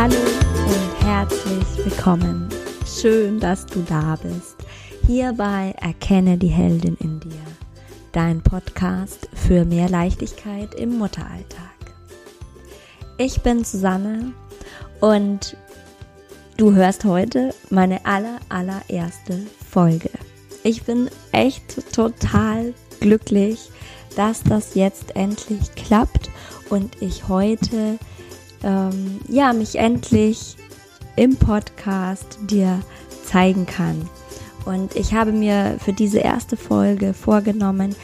Hallo und herzlich willkommen. Schön, dass du da bist. Hierbei Erkenne die Heldin in dir. Dein Podcast für mehr Leichtigkeit im Mutteralltag. Ich bin Susanne und du hörst heute meine aller allererste Folge. Ich bin echt total glücklich, dass das jetzt endlich klappt und ich heute ähm, ja mich endlich im Podcast dir zeigen kann. Und ich habe mir für diese erste Folge vorgenommen,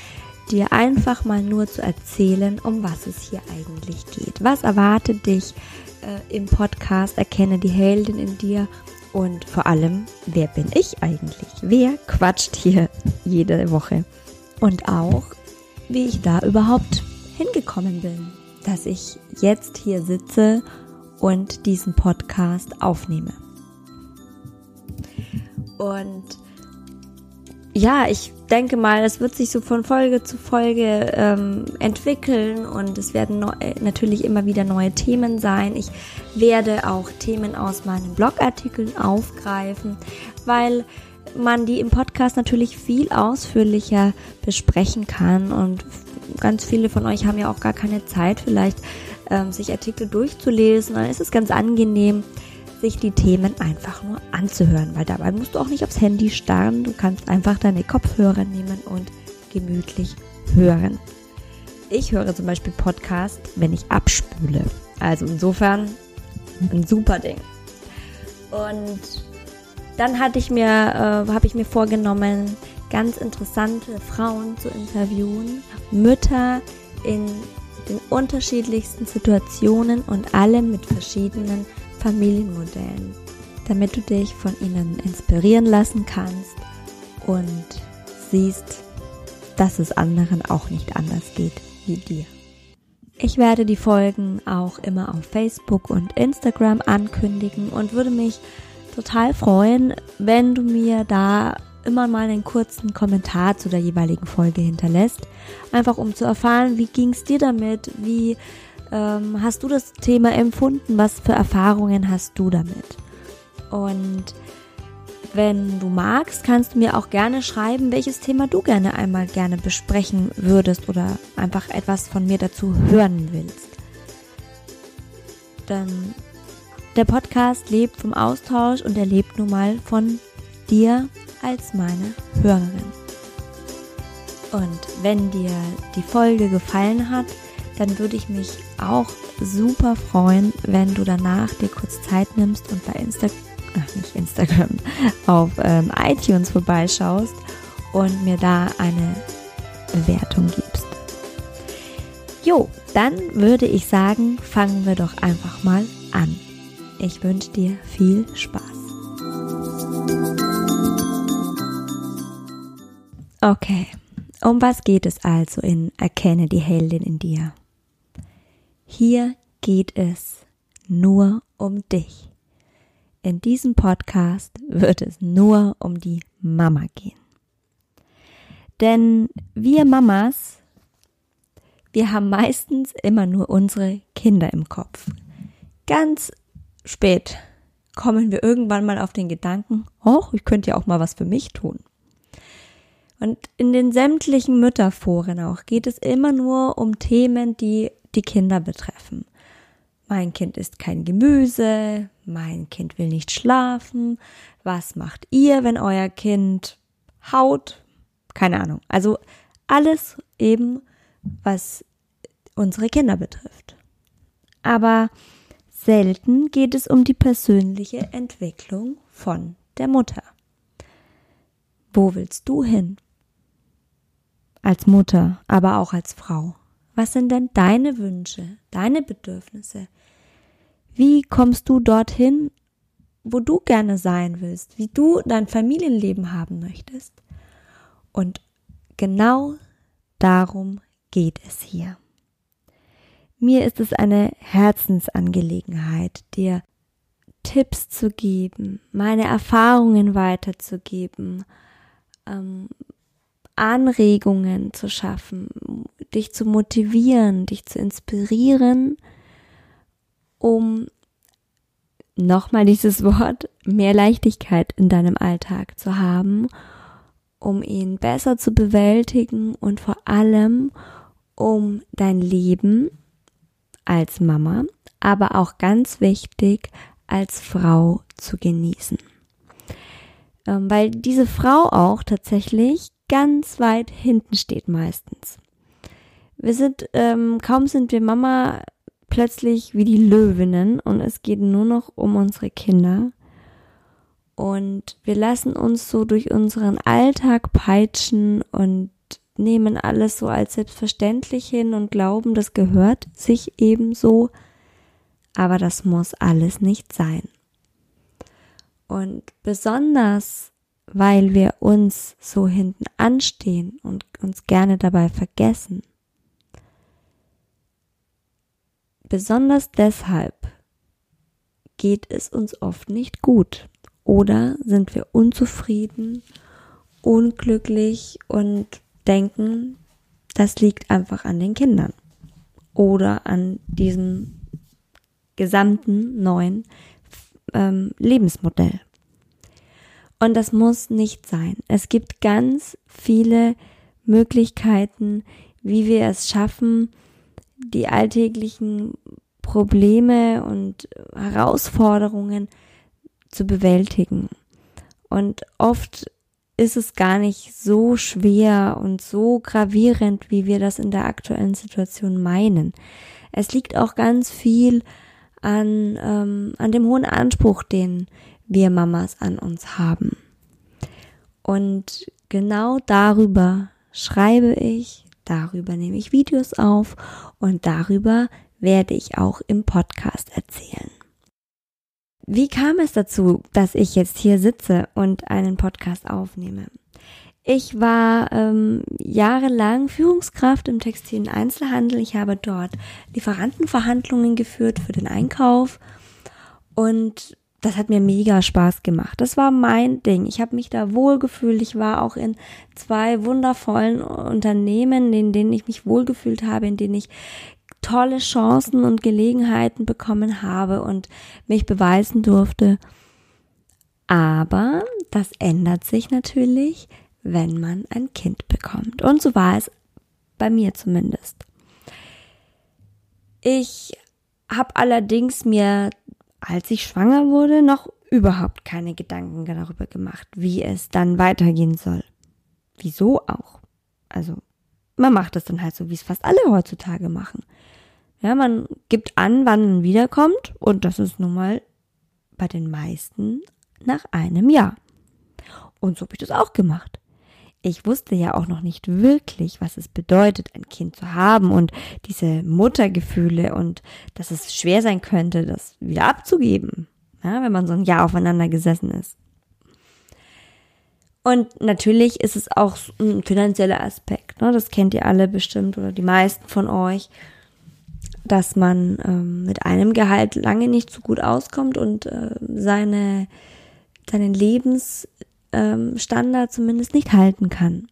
dir einfach mal nur zu erzählen, um was es hier eigentlich geht. Was erwartet dich äh, im Podcast Erkenne die Heldin in dir und vor allem, wer bin ich eigentlich? Wer quatscht hier jede Woche? Und auch, wie ich da überhaupt hingekommen bin, dass ich jetzt hier sitze und diesen Podcast aufnehme. Und ja, ich denke mal, es wird sich so von Folge zu Folge ähm, entwickeln und es werden äh, natürlich immer wieder neue Themen sein. Ich werde auch Themen aus meinen Blogartikeln aufgreifen, weil man die im Podcast natürlich viel ausführlicher besprechen kann und ganz viele von euch haben ja auch gar keine Zeit, vielleicht ähm, sich Artikel durchzulesen. Dann ist es ganz angenehm, sich die Themen einfach nur anzuhören, weil dabei musst du auch nicht aufs Handy starren. Du kannst einfach deine Kopfhörer nehmen und gemütlich hören. Ich höre zum Beispiel Podcast, wenn ich abspüle. Also insofern ein super Ding. Und dann hatte ich mir, äh, habe ich mir vorgenommen, ganz interessante Frauen zu interviewen, Mütter in den unterschiedlichsten Situationen und alle mit verschiedenen Familienmodellen, damit du dich von ihnen inspirieren lassen kannst und siehst, dass es anderen auch nicht anders geht wie dir. Ich werde die Folgen auch immer auf Facebook und Instagram ankündigen und würde mich total freuen, wenn du mir da immer mal einen kurzen Kommentar zu der jeweiligen Folge hinterlässt. Einfach um zu erfahren, wie ging es dir damit, wie ähm, hast du das Thema empfunden? Was für Erfahrungen hast du damit? Und wenn du magst, kannst du mir auch gerne schreiben, welches Thema du gerne einmal gerne besprechen würdest oder einfach etwas von mir dazu hören willst. Denn der Podcast lebt vom Austausch und er lebt nun mal von dir als meine Hörerin. Und wenn dir die Folge gefallen hat, dann würde ich mich auch super freuen, wenn du danach dir kurz Zeit nimmst und bei Instagram, nicht Instagram, auf ähm, iTunes vorbeischaust und mir da eine Bewertung gibst. Jo, dann würde ich sagen, fangen wir doch einfach mal an. Ich wünsche dir viel Spaß. Okay, um was geht es also in Erkenne die Heldin in dir? Hier geht es nur um dich. In diesem Podcast wird es nur um die Mama gehen. Denn wir Mamas, wir haben meistens immer nur unsere Kinder im Kopf. Ganz spät kommen wir irgendwann mal auf den Gedanken, oh, ich könnte ja auch mal was für mich tun. Und in den sämtlichen Mütterforen auch geht es immer nur um Themen, die die Kinder betreffen. Mein Kind isst kein Gemüse, mein Kind will nicht schlafen, was macht ihr, wenn euer Kind haut? Keine Ahnung. Also alles eben, was unsere Kinder betrifft. Aber selten geht es um die persönliche Entwicklung von der Mutter. Wo willst du hin? Als Mutter, aber auch als Frau. Was sind denn deine Wünsche, deine Bedürfnisse? Wie kommst du dorthin, wo du gerne sein willst, wie du dein Familienleben haben möchtest? Und genau darum geht es hier. Mir ist es eine Herzensangelegenheit, dir Tipps zu geben, meine Erfahrungen weiterzugeben, ähm, Anregungen zu schaffen, dich zu motivieren, dich zu inspirieren, um nochmal dieses Wort, mehr Leichtigkeit in deinem Alltag zu haben, um ihn besser zu bewältigen und vor allem um dein Leben als Mama, aber auch ganz wichtig als Frau zu genießen. Ähm, weil diese Frau auch tatsächlich ganz weit hinten steht meistens. Wir sind, ähm, kaum sind wir Mama, plötzlich wie die Löwinnen und es geht nur noch um unsere Kinder. Und wir lassen uns so durch unseren Alltag peitschen und nehmen alles so als selbstverständlich hin und glauben, das gehört sich ebenso. Aber das muss alles nicht sein. Und besonders, weil wir uns so hinten anstehen und uns gerne dabei vergessen, besonders deshalb geht es uns oft nicht gut oder sind wir unzufrieden, unglücklich und denken, das liegt einfach an den Kindern oder an diesem gesamten neuen ähm, Lebensmodell. Und das muss nicht sein. Es gibt ganz viele Möglichkeiten, wie wir es schaffen, die alltäglichen Probleme und Herausforderungen zu bewältigen. Und oft ist es gar nicht so schwer und so gravierend, wie wir das in der aktuellen Situation meinen. Es liegt auch ganz viel an, ähm, an dem hohen Anspruch, den wir Mamas an uns haben. Und genau darüber schreibe ich, darüber nehme ich Videos auf und darüber werde ich auch im Podcast erzählen. Wie kam es dazu, dass ich jetzt hier sitze und einen Podcast aufnehme? Ich war ähm, jahrelang Führungskraft im textilen Einzelhandel. Ich habe dort Lieferantenverhandlungen geführt für den Einkauf und das hat mir mega Spaß gemacht. Das war mein Ding. Ich habe mich da wohlgefühlt. Ich war auch in zwei wundervollen Unternehmen, in denen ich mich wohlgefühlt habe, in denen ich tolle Chancen und Gelegenheiten bekommen habe und mich beweisen durfte. Aber das ändert sich natürlich, wenn man ein Kind bekommt. Und so war es bei mir zumindest. Ich habe allerdings mir, als ich schwanger wurde, noch überhaupt keine Gedanken darüber gemacht, wie es dann weitergehen soll. Wieso auch? Also, man macht es dann halt so, wie es fast alle heutzutage machen. Ja, man gibt an, wann man wiederkommt und das ist nun mal bei den meisten nach einem Jahr. Und so habe ich das auch gemacht. Ich wusste ja auch noch nicht wirklich, was es bedeutet, ein Kind zu haben und diese Muttergefühle und dass es schwer sein könnte, das wieder abzugeben, ja, wenn man so ein Jahr aufeinander gesessen ist. Und natürlich ist es auch ein finanzieller Aspekt. Ne? Das kennt ihr alle bestimmt oder die meisten von euch dass man ähm, mit einem Gehalt lange nicht so gut auskommt und äh, seine, seinen Lebensstandard ähm, zumindest nicht halten kann.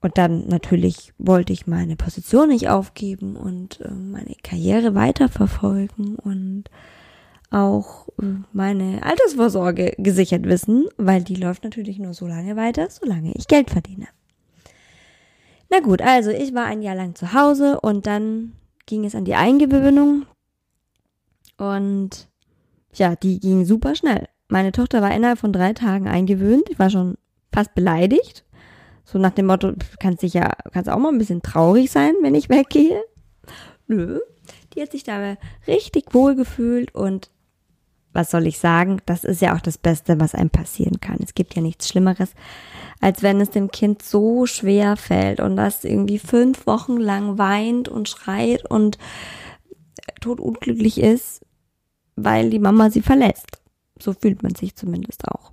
Und dann natürlich wollte ich meine Position nicht aufgeben und äh, meine Karriere weiterverfolgen und auch äh, meine Altersvorsorge gesichert wissen, weil die läuft natürlich nur so lange weiter, solange ich Geld verdiene. Na gut, also ich war ein Jahr lang zu Hause und dann ging es an die Eingewöhnung und ja, die ging super schnell. Meine Tochter war innerhalb von drei Tagen eingewöhnt. Ich war schon fast beleidigt. So nach dem Motto, kannst dich ja, kannst auch mal ein bisschen traurig sein, wenn ich weggehe. Nö. Die hat sich dabei richtig wohl gefühlt und was soll ich sagen? Das ist ja auch das Beste, was einem passieren kann. Es gibt ja nichts Schlimmeres, als wenn es dem Kind so schwer fällt und das irgendwie fünf Wochen lang weint und schreit und totunglücklich ist, weil die Mama sie verlässt. So fühlt man sich zumindest auch.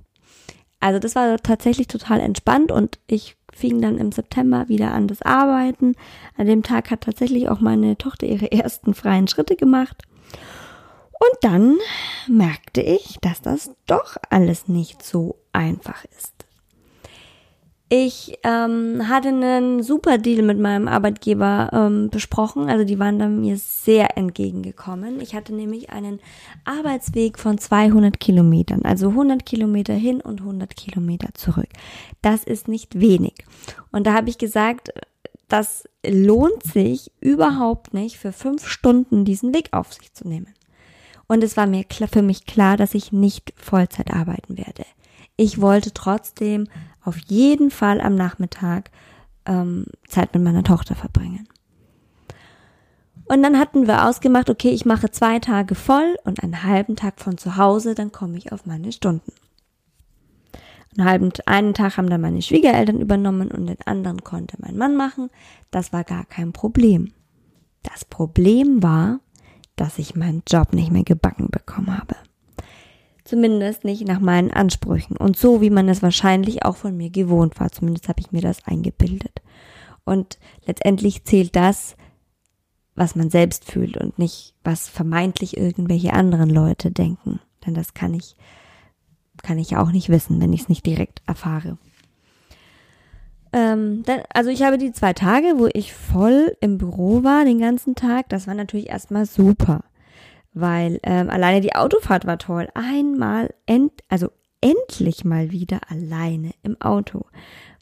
Also das war tatsächlich total entspannt und ich fing dann im September wieder an das Arbeiten. An dem Tag hat tatsächlich auch meine Tochter ihre ersten freien Schritte gemacht. Und dann merkte ich, dass das doch alles nicht so einfach ist. Ich ähm, hatte einen super Deal mit meinem Arbeitgeber ähm, besprochen. Also die waren dann mir sehr entgegengekommen. Ich hatte nämlich einen Arbeitsweg von 200 Kilometern, also 100 Kilometer hin und 100 Kilometer zurück. Das ist nicht wenig. Und da habe ich gesagt, das lohnt sich überhaupt nicht, für fünf Stunden diesen Weg auf sich zu nehmen. Und es war mir für mich klar, dass ich nicht Vollzeit arbeiten werde. Ich wollte trotzdem auf jeden Fall am Nachmittag ähm, Zeit mit meiner Tochter verbringen. Und dann hatten wir ausgemacht, okay, ich mache zwei Tage voll und einen halben Tag von zu Hause, dann komme ich auf meine Stunden. Einen halben, einen Tag haben dann meine Schwiegereltern übernommen und den anderen konnte mein Mann machen. Das war gar kein Problem. Das Problem war, dass ich meinen Job nicht mehr gebacken bekommen habe. Zumindest nicht nach meinen Ansprüchen und so, wie man es wahrscheinlich auch von mir gewohnt war. Zumindest habe ich mir das eingebildet. Und letztendlich zählt das, was man selbst fühlt und nicht, was vermeintlich irgendwelche anderen Leute denken. Denn das kann ich, kann ich auch nicht wissen, wenn ich es nicht direkt erfahre. Ähm, dann, also ich habe die zwei Tage, wo ich voll im Büro war, den ganzen Tag. Das war natürlich erstmal super weil ähm, alleine die Autofahrt war toll. Einmal, end, also endlich mal wieder alleine im Auto.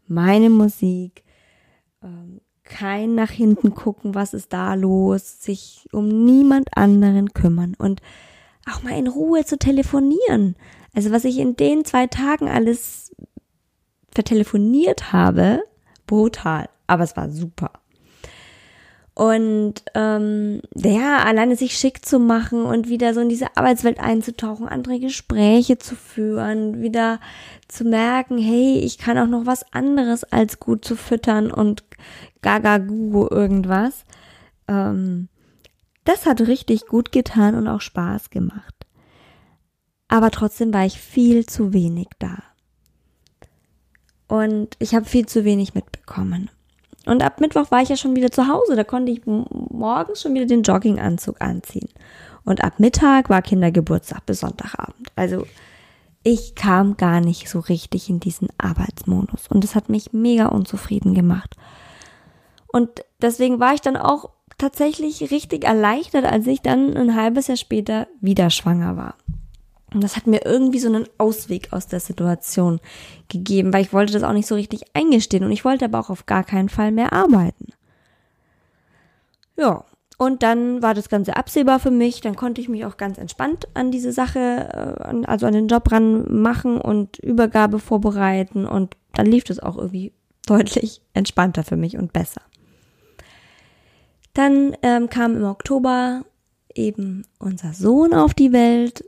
Meine Musik, ähm, kein nach hinten gucken, was ist da los, sich um niemand anderen kümmern und auch mal in Ruhe zu telefonieren. Also was ich in den zwei Tagen alles vertelefoniert habe, brutal, aber es war super. Und ähm, ja, alleine sich schick zu machen und wieder so in diese Arbeitswelt einzutauchen, andere Gespräche zu führen, wieder zu merken, hey, ich kann auch noch was anderes als gut zu füttern und gaga gugu irgendwas. Ähm, das hat richtig gut getan und auch Spaß gemacht. Aber trotzdem war ich viel zu wenig da. Und ich habe viel zu wenig mitbekommen. Und ab Mittwoch war ich ja schon wieder zu Hause. Da konnte ich morgens schon wieder den Jogginganzug anziehen. Und ab Mittag war Kindergeburtstag bis Sonntagabend. Also ich kam gar nicht so richtig in diesen Arbeitsmodus. Und es hat mich mega unzufrieden gemacht. Und deswegen war ich dann auch tatsächlich richtig erleichtert, als ich dann ein halbes Jahr später wieder schwanger war. Und das hat mir irgendwie so einen Ausweg aus der Situation gegeben, weil ich wollte das auch nicht so richtig eingestehen und ich wollte aber auch auf gar keinen Fall mehr arbeiten. Ja, und dann war das Ganze absehbar für mich, dann konnte ich mich auch ganz entspannt an diese Sache, äh, also an den Job ran machen und Übergabe vorbereiten und dann lief das auch irgendwie deutlich entspannter für mich und besser. Dann ähm, kam im Oktober eben unser Sohn auf die Welt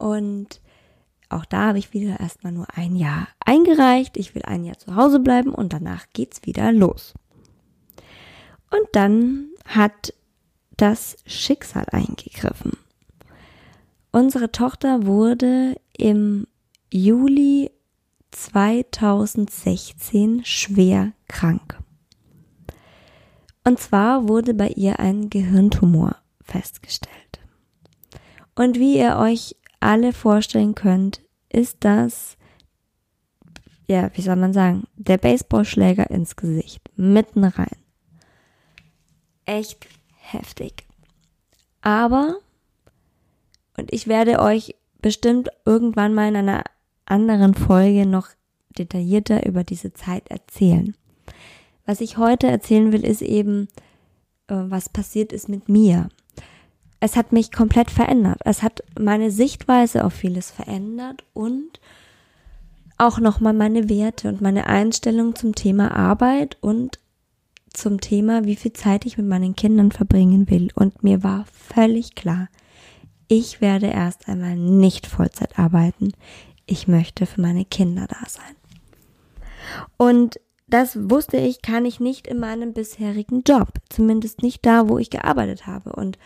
und auch da habe ich wieder erstmal nur ein Jahr eingereicht. Ich will ein Jahr zu Hause bleiben und danach geht's wieder los. Und dann hat das Schicksal eingegriffen. Unsere Tochter wurde im Juli 2016 schwer krank. Und zwar wurde bei ihr ein Gehirntumor festgestellt. Und wie ihr euch alle vorstellen könnt, ist das, ja, wie soll man sagen, der Baseballschläger ins Gesicht, mitten rein. Echt heftig. Aber, und ich werde euch bestimmt irgendwann mal in einer anderen Folge noch detaillierter über diese Zeit erzählen. Was ich heute erzählen will, ist eben, äh, was passiert ist mit mir es hat mich komplett verändert. Es hat meine Sichtweise auf vieles verändert und auch nochmal meine Werte und meine Einstellung zum Thema Arbeit und zum Thema, wie viel Zeit ich mit meinen Kindern verbringen will. Und mir war völlig klar, ich werde erst einmal nicht Vollzeit arbeiten. Ich möchte für meine Kinder da sein. Und das wusste ich, kann ich nicht in meinem bisherigen Job. Zumindest nicht da, wo ich gearbeitet habe. Und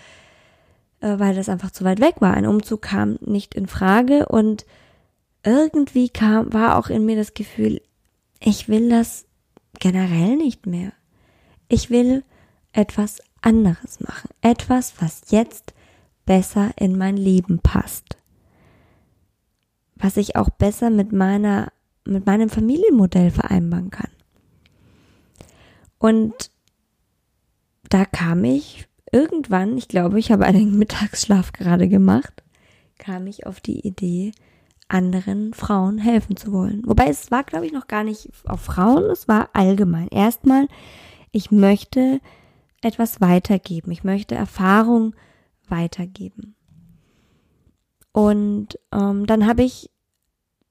äh, weil das einfach zu weit weg war. Ein Umzug kam nicht in Frage und irgendwie kam, war auch in mir das Gefühl, ich will das generell nicht mehr. Ich will etwas anderes machen. Etwas, was jetzt besser in mein Leben passt. Was ich auch besser mit meiner, mit meinem Familienmodell vereinbaren kann. Und da kam ich irgendwann, ich glaube, ich habe einen Mittagsschlaf gerade gemacht, kam ich auf die Idee, anderen Frauen helfen zu wollen. Wobei es war, glaube ich, noch gar nicht auf Frauen, es war allgemein. Erstmal, ich möchte etwas weitergeben. Ich möchte Erfahrung weitergeben. Und ähm, dann habe ich,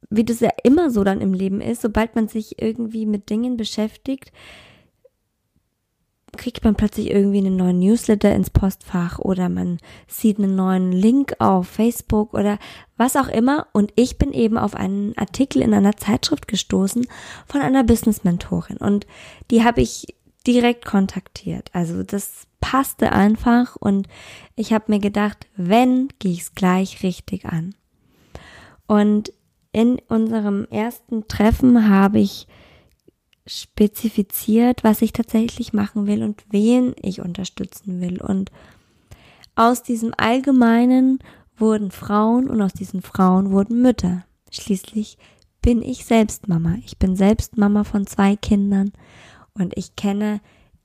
wie das ja immer so dann im Leben ist, sobald man sich irgendwie mit Dingen beschäftigt, kriegt man plötzlich irgendwie einen neuen Newsletter ins Postfach oder man sieht einen neuen Link auf Facebook oder was auch immer. Und ich bin eben auf einen Artikel in einer Zeitschrift gestoßen von einer Business-Mentorin. Und die habe ich direkt kontaktiert. Also das passte einfach und ich habe mir gedacht, wenn, gehe ich es gleich richtig an. Und in unserem ersten Treffen habe ich spezifiziert, was ich tatsächlich machen will und wen ich unterstützen will. Und aus diesem Allgemeinen wurden Frauen und aus diesen Frauen wurden Mütter. Schließlich bin ich selbst Mama. Ich bin selbst Mama von zwei Kindern und ich kenne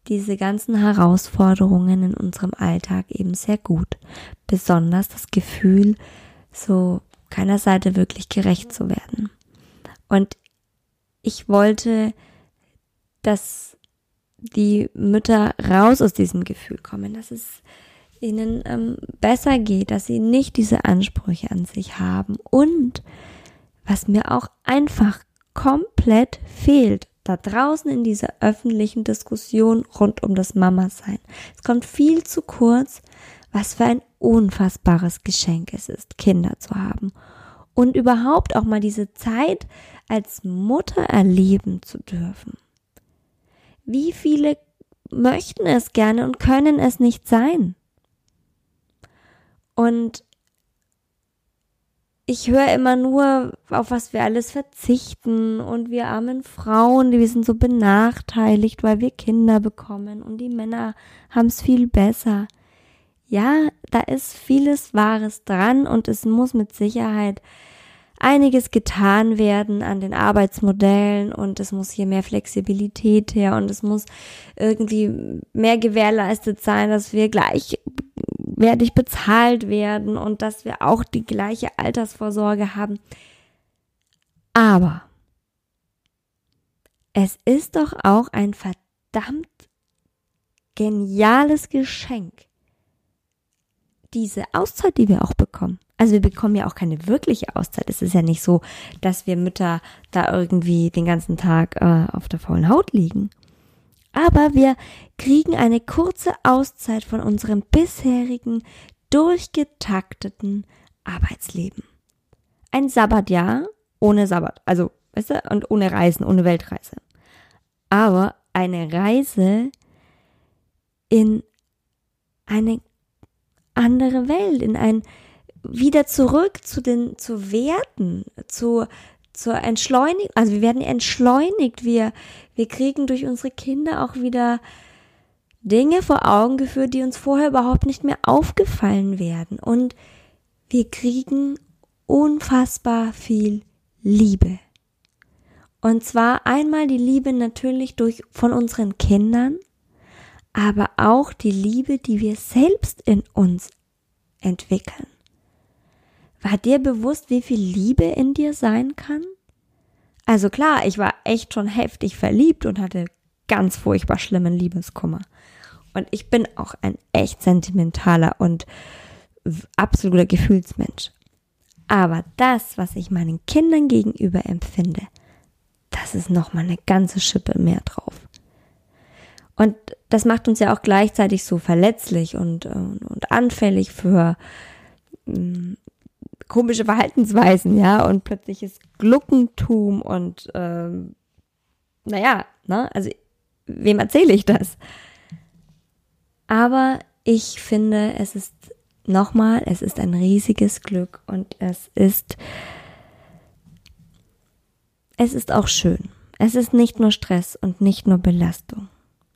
diese ganzen Herausforderungen in unserem Alltag eben sehr gut. Besonders das Gefühl, so keiner Seite wirklich gerecht zu werden. Und ich wollte dass die Mütter raus aus diesem Gefühl kommen, dass es ihnen ähm, besser geht, dass sie nicht diese Ansprüche an sich haben. Und was mir auch einfach komplett fehlt, da draußen in dieser öffentlichen Diskussion rund um das Mama-Sein. Es kommt viel zu kurz, was für ein unfassbares Geschenk es ist, Kinder zu haben. Und überhaupt auch mal diese Zeit als Mutter erleben zu dürfen. Wie viele möchten es gerne und können es nicht sein? Und ich höre immer nur, auf was wir alles verzichten und wir armen Frauen, die wir sind so benachteiligt, weil wir Kinder bekommen und die Männer haben es viel besser. Ja, da ist vieles Wahres dran und es muss mit Sicherheit einiges getan werden an den Arbeitsmodellen und es muss hier mehr Flexibilität her und es muss irgendwie mehr gewährleistet sein, dass wir gleichwertig bezahlt werden und dass wir auch die gleiche Altersvorsorge haben. Aber es ist doch auch ein verdammt geniales Geschenk, diese Auszeit, die wir auch bekommen. Also wir bekommen ja auch keine wirkliche Auszeit. Es ist ja nicht so, dass wir Mütter da irgendwie den ganzen Tag äh, auf der faulen Haut liegen. Aber wir kriegen eine kurze Auszeit von unserem bisherigen, durchgetakteten Arbeitsleben. Ein Sabbatjahr ohne Sabbat, also, weißt du, und ohne Reisen, ohne Weltreise. Aber eine Reise in eine andere Welt, in ein wieder zurück zu den zu Werten, zu zur Entschleunigung, also wir werden entschleunigt, wir wir kriegen durch unsere Kinder auch wieder Dinge vor Augen geführt, die uns vorher überhaupt nicht mehr aufgefallen werden und wir kriegen unfassbar viel Liebe. Und zwar einmal die Liebe natürlich durch von unseren Kindern, aber auch die Liebe, die wir selbst in uns entwickeln. War dir bewusst, wie viel Liebe in dir sein kann? Also klar, ich war echt schon heftig verliebt und hatte ganz furchtbar schlimmen Liebeskummer. Und ich bin auch ein echt sentimentaler und absoluter Gefühlsmensch. Aber das, was ich meinen Kindern gegenüber empfinde, das ist nochmal eine ganze Schippe mehr drauf. Und das macht uns ja auch gleichzeitig so verletzlich und, und, und anfällig für mm, komische Verhaltensweisen, ja, und plötzliches Gluckentum und ähm, naja, ne, also wem erzähle ich das? Aber ich finde, es ist nochmal, es ist ein riesiges Glück und es ist, es ist auch schön. Es ist nicht nur Stress und nicht nur Belastung.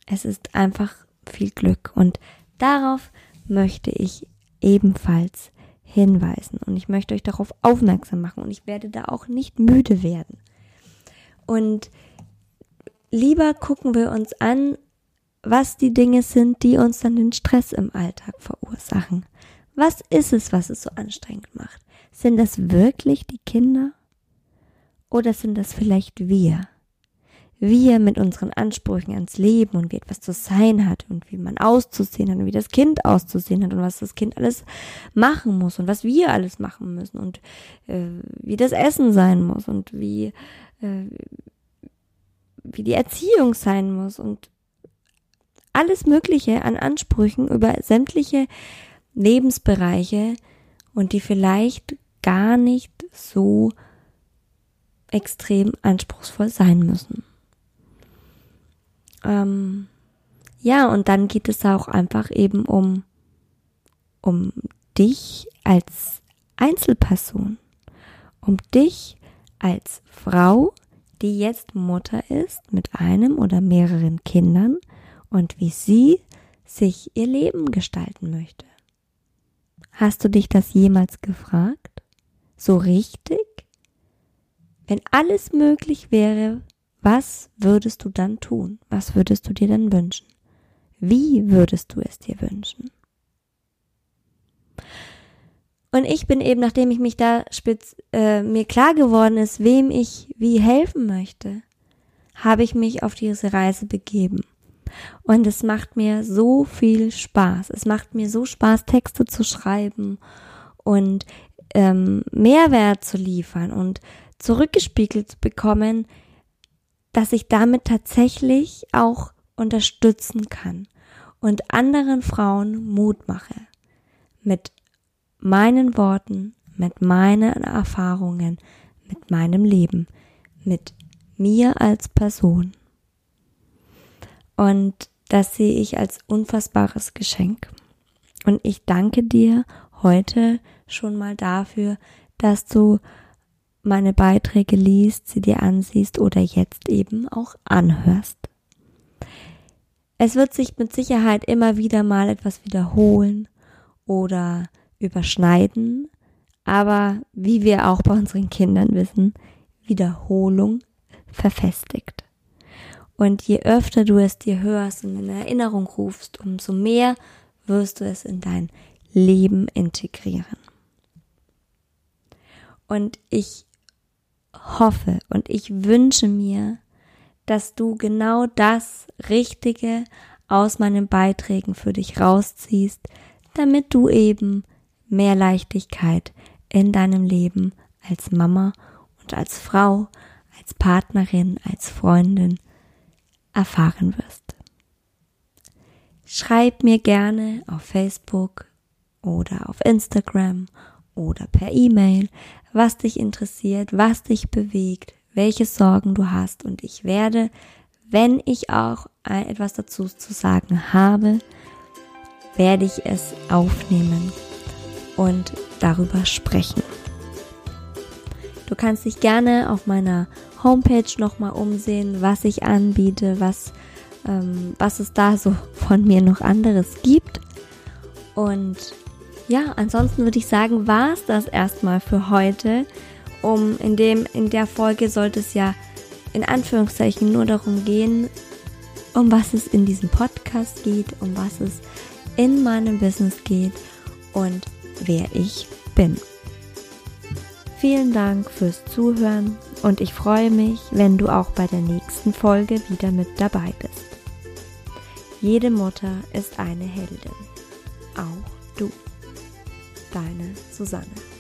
Es ist einfach viel Glück und darauf möchte ich ebenfalls hinweisen und ich möchte euch darauf aufmerksam machen und ich werde da auch nicht müde werden. Und lieber gucken wir uns an, was die Dinge sind, die uns dann den Stress im Alltag verursachen. Was ist es, was es so anstrengend macht? Sind das wirklich die Kinder? Oder sind das vielleicht wir? Wir mit unseren Ansprüchen ans Leben und wie etwas zu sein hat und wie man auszusehen hat und wie das Kind auszusehen hat und was das Kind alles machen muss und was wir alles machen müssen und äh, wie das Essen sein muss und wie, äh, wie die Erziehung sein muss und alles Mögliche an Ansprüchen über sämtliche Lebensbereiche und die vielleicht gar nicht so extrem anspruchsvoll sein müssen. Ähm, ja, und dann geht es auch einfach eben um, um dich als Einzelperson, um dich als Frau, die jetzt Mutter ist mit einem oder mehreren Kindern und wie sie sich ihr Leben gestalten möchte. Hast du dich das jemals gefragt? So richtig? Wenn alles möglich wäre, was würdest du dann tun? Was würdest du dir dann wünschen? Wie würdest du es dir wünschen? Und ich bin eben, nachdem ich mich da spitz, äh, mir klar geworden ist, wem ich wie helfen möchte, habe ich mich auf diese Reise begeben. Und es macht mir so viel Spaß. Es macht mir so Spaß, Texte zu schreiben und ähm, Mehrwert zu liefern und zurückgespiegelt zu bekommen, dass ich damit tatsächlich auch unterstützen kann und anderen Frauen Mut mache. Mit meinen Worten, mit meinen Erfahrungen, mit meinem Leben, mit mir als Person. Und das sehe ich als unfassbares Geschenk. Und ich danke dir heute schon mal dafür, dass du meine Beiträge liest, sie dir ansiehst oder jetzt eben auch anhörst. Es wird sich mit Sicherheit immer wieder mal etwas wiederholen oder überschneiden, aber wie wir auch bei unseren Kindern wissen, Wiederholung verfestigt. Und je öfter du es dir hörst und in Erinnerung rufst, umso mehr wirst du es in dein Leben integrieren. Und ich hoffe und ich wünsche mir, dass du genau das Richtige aus meinen Beiträgen für dich rausziehst, damit du eben mehr Leichtigkeit in deinem Leben als Mama und als Frau, als Partnerin, als Freundin erfahren wirst. Schreib mir gerne auf Facebook oder auf Instagram oder per E-Mail, was dich interessiert, was dich bewegt, welche Sorgen du hast und ich werde, wenn ich auch etwas dazu zu sagen habe, werde ich es aufnehmen und darüber sprechen. Du kannst dich gerne auf meiner Homepage nochmal umsehen, was ich anbiete, was, ähm, was es da so von mir noch anderes gibt. Und ja, ansonsten würde ich sagen, war es das erstmal für heute. Um in dem, in der Folge sollte es ja in Anführungszeichen nur darum gehen, um was es in diesem Podcast geht, um was es in meinem Business geht und wer ich bin. Vielen Dank fürs Zuhören und ich freue mich, wenn du auch bei der nächsten Folge wieder mit dabei bist. Jede Mutter ist eine Heldin. Auch du deine Susanne.